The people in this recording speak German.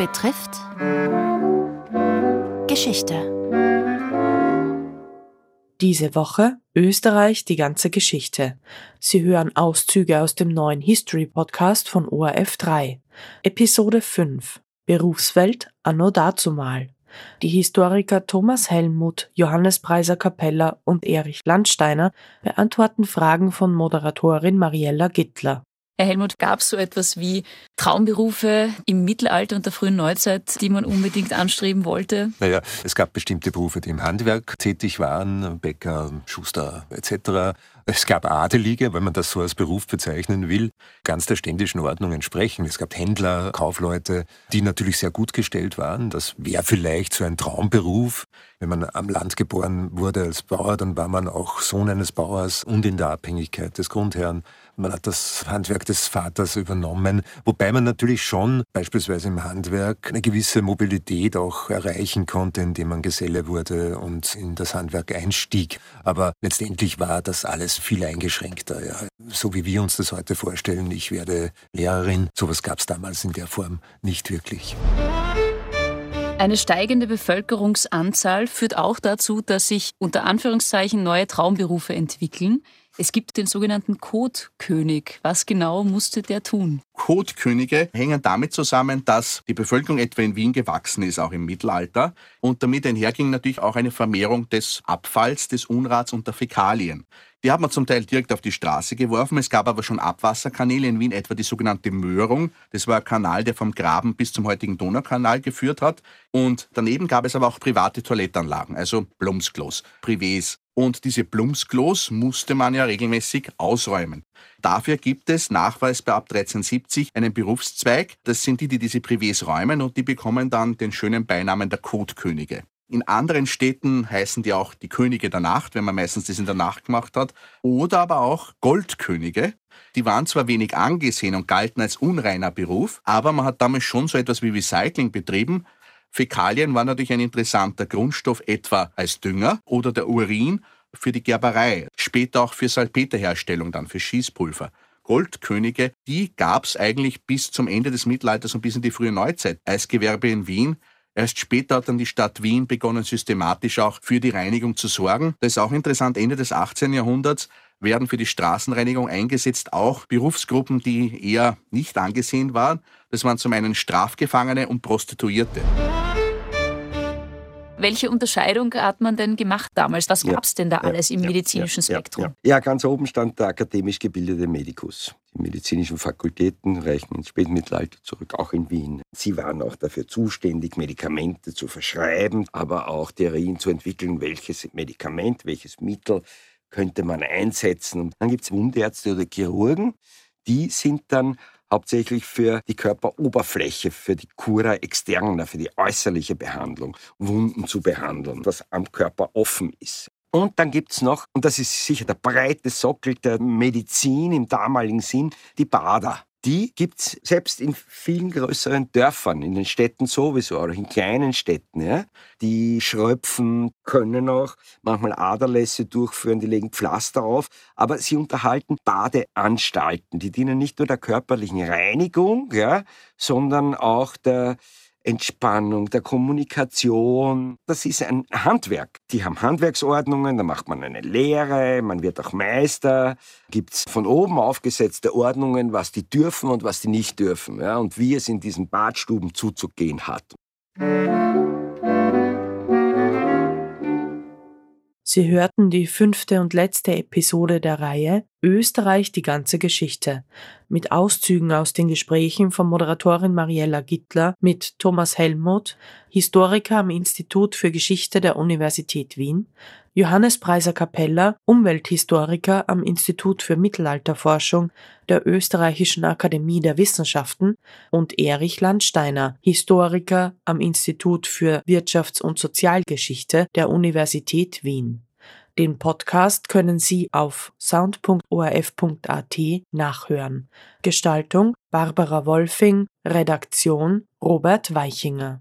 betrifft Geschichte. Diese Woche Österreich die ganze Geschichte. Sie hören Auszüge aus dem neuen History Podcast von ORF 3. Episode 5 Berufswelt anno dazumal. Die Historiker Thomas Helmut, Johannes Preiser Capella und Erich Landsteiner beantworten Fragen von Moderatorin Mariella Gittler. Herr Helmut, gab es so etwas wie Traumberufe im Mittelalter und der frühen Neuzeit, die man unbedingt anstreben wollte? Naja, es gab bestimmte Berufe, die im Handwerk tätig waren, Bäcker, Schuster etc. Es gab Adelige, wenn man das so als Beruf bezeichnen will, ganz der ständischen Ordnung entsprechen. Es gab Händler, Kaufleute, die natürlich sehr gut gestellt waren. Das wäre vielleicht so ein Traumberuf. Wenn man am Land geboren wurde als Bauer, dann war man auch Sohn eines Bauers und in der Abhängigkeit des Grundherrn. Man hat das Handwerk des Vaters übernommen, wobei man natürlich schon beispielsweise im Handwerk eine gewisse Mobilität auch erreichen konnte, indem man Geselle wurde und in das Handwerk einstieg. Aber letztendlich war das alles viel eingeschränkter. Ja. So wie wir uns das heute vorstellen, ich werde Lehrerin, sowas gab es damals in der Form nicht wirklich. Eine steigende Bevölkerungsanzahl führt auch dazu, dass sich unter Anführungszeichen neue Traumberufe entwickeln. Es gibt den sogenannten Kotkönig. Was genau musste der tun? Kotkönige hängen damit zusammen, dass die Bevölkerung etwa in Wien gewachsen ist, auch im Mittelalter. Und damit einherging natürlich auch eine Vermehrung des Abfalls, des Unrats und der Fäkalien. Die hat man zum Teil direkt auf die Straße geworfen. Es gab aber schon Abwasserkanäle in Wien, etwa die sogenannte Möhrung. Das war ein Kanal, der vom Graben bis zum heutigen Donaukanal geführt hat. Und daneben gab es aber auch private Toilettanlagen, also Blumsklos, Privés. Und diese Blumsklos musste man ja regelmäßig ausräumen. Dafür gibt es nachweisbar ab 1370 einen Berufszweig. Das sind die, die diese Privés räumen und die bekommen dann den schönen Beinamen der Kotkönige. In anderen Städten heißen die auch die Könige der Nacht, wenn man meistens das in der Nacht gemacht hat. Oder aber auch Goldkönige. Die waren zwar wenig angesehen und galten als unreiner Beruf, aber man hat damals schon so etwas wie Recycling betrieben. Fäkalien waren natürlich ein interessanter Grundstoff, etwa als Dünger oder der Urin für die Gerberei, später auch für Salpeterherstellung, dann für Schießpulver. Goldkönige, die gab es eigentlich bis zum Ende des Mittelalters und bis in die frühe Neuzeit. Eisgewerbe in Wien Erst später hat dann die Stadt Wien begonnen, systematisch auch für die Reinigung zu sorgen. Das ist auch interessant. Ende des 18. Jahrhunderts werden für die Straßenreinigung eingesetzt auch Berufsgruppen, die eher nicht angesehen waren. Das waren zum einen Strafgefangene und Prostituierte. Welche Unterscheidung hat man denn gemacht damals? Was gab es denn da alles im medizinischen Spektrum? Ja, ganz oben stand der akademisch gebildete Medikus. Die medizinischen Fakultäten reichen ins Spätmittelalter zurück, auch in Wien. Sie waren auch dafür zuständig, Medikamente zu verschreiben, aber auch Theorien zu entwickeln, welches Medikament, welches Mittel könnte man einsetzen. Und dann gibt es Wundärzte oder Chirurgen, die sind dann hauptsächlich für die Körperoberfläche, für die Cura externa, für die äußerliche Behandlung, Wunden zu behandeln, was am Körper offen ist. Und dann gibt es noch, und das ist sicher der breite Sockel der Medizin im damaligen Sinn, die Bader die gibt es selbst in vielen größeren Dörfern, in den Städten sowieso, oder in kleinen Städten. Ja? Die schröpfen, können auch manchmal Aderlässe durchführen, die legen Pflaster auf, aber sie unterhalten Badeanstalten. Die dienen nicht nur der körperlichen Reinigung, ja, sondern auch der Entspannung, der Kommunikation. Das ist ein Handwerk. Die haben Handwerksordnungen, da macht man eine Lehre, man wird auch Meister. Gibt es von oben aufgesetzte Ordnungen, was die dürfen und was die nicht dürfen. Ja, und wie es in diesen Badstuben zuzugehen hat. Sie hörten die fünfte und letzte Episode der Reihe Österreich die ganze Geschichte mit Auszügen aus den Gesprächen von Moderatorin Mariella Gittler mit Thomas Helmuth, Historiker am Institut für Geschichte der Universität Wien, Johannes Preiser Capella, Umwelthistoriker am Institut für Mittelalterforschung der Österreichischen Akademie der Wissenschaften und Erich Landsteiner, Historiker am Institut für Wirtschafts- und Sozialgeschichte der Universität Wien. Den Podcast können Sie auf sound.orf.at nachhören. Gestaltung Barbara Wolfing, Redaktion Robert Weichinger.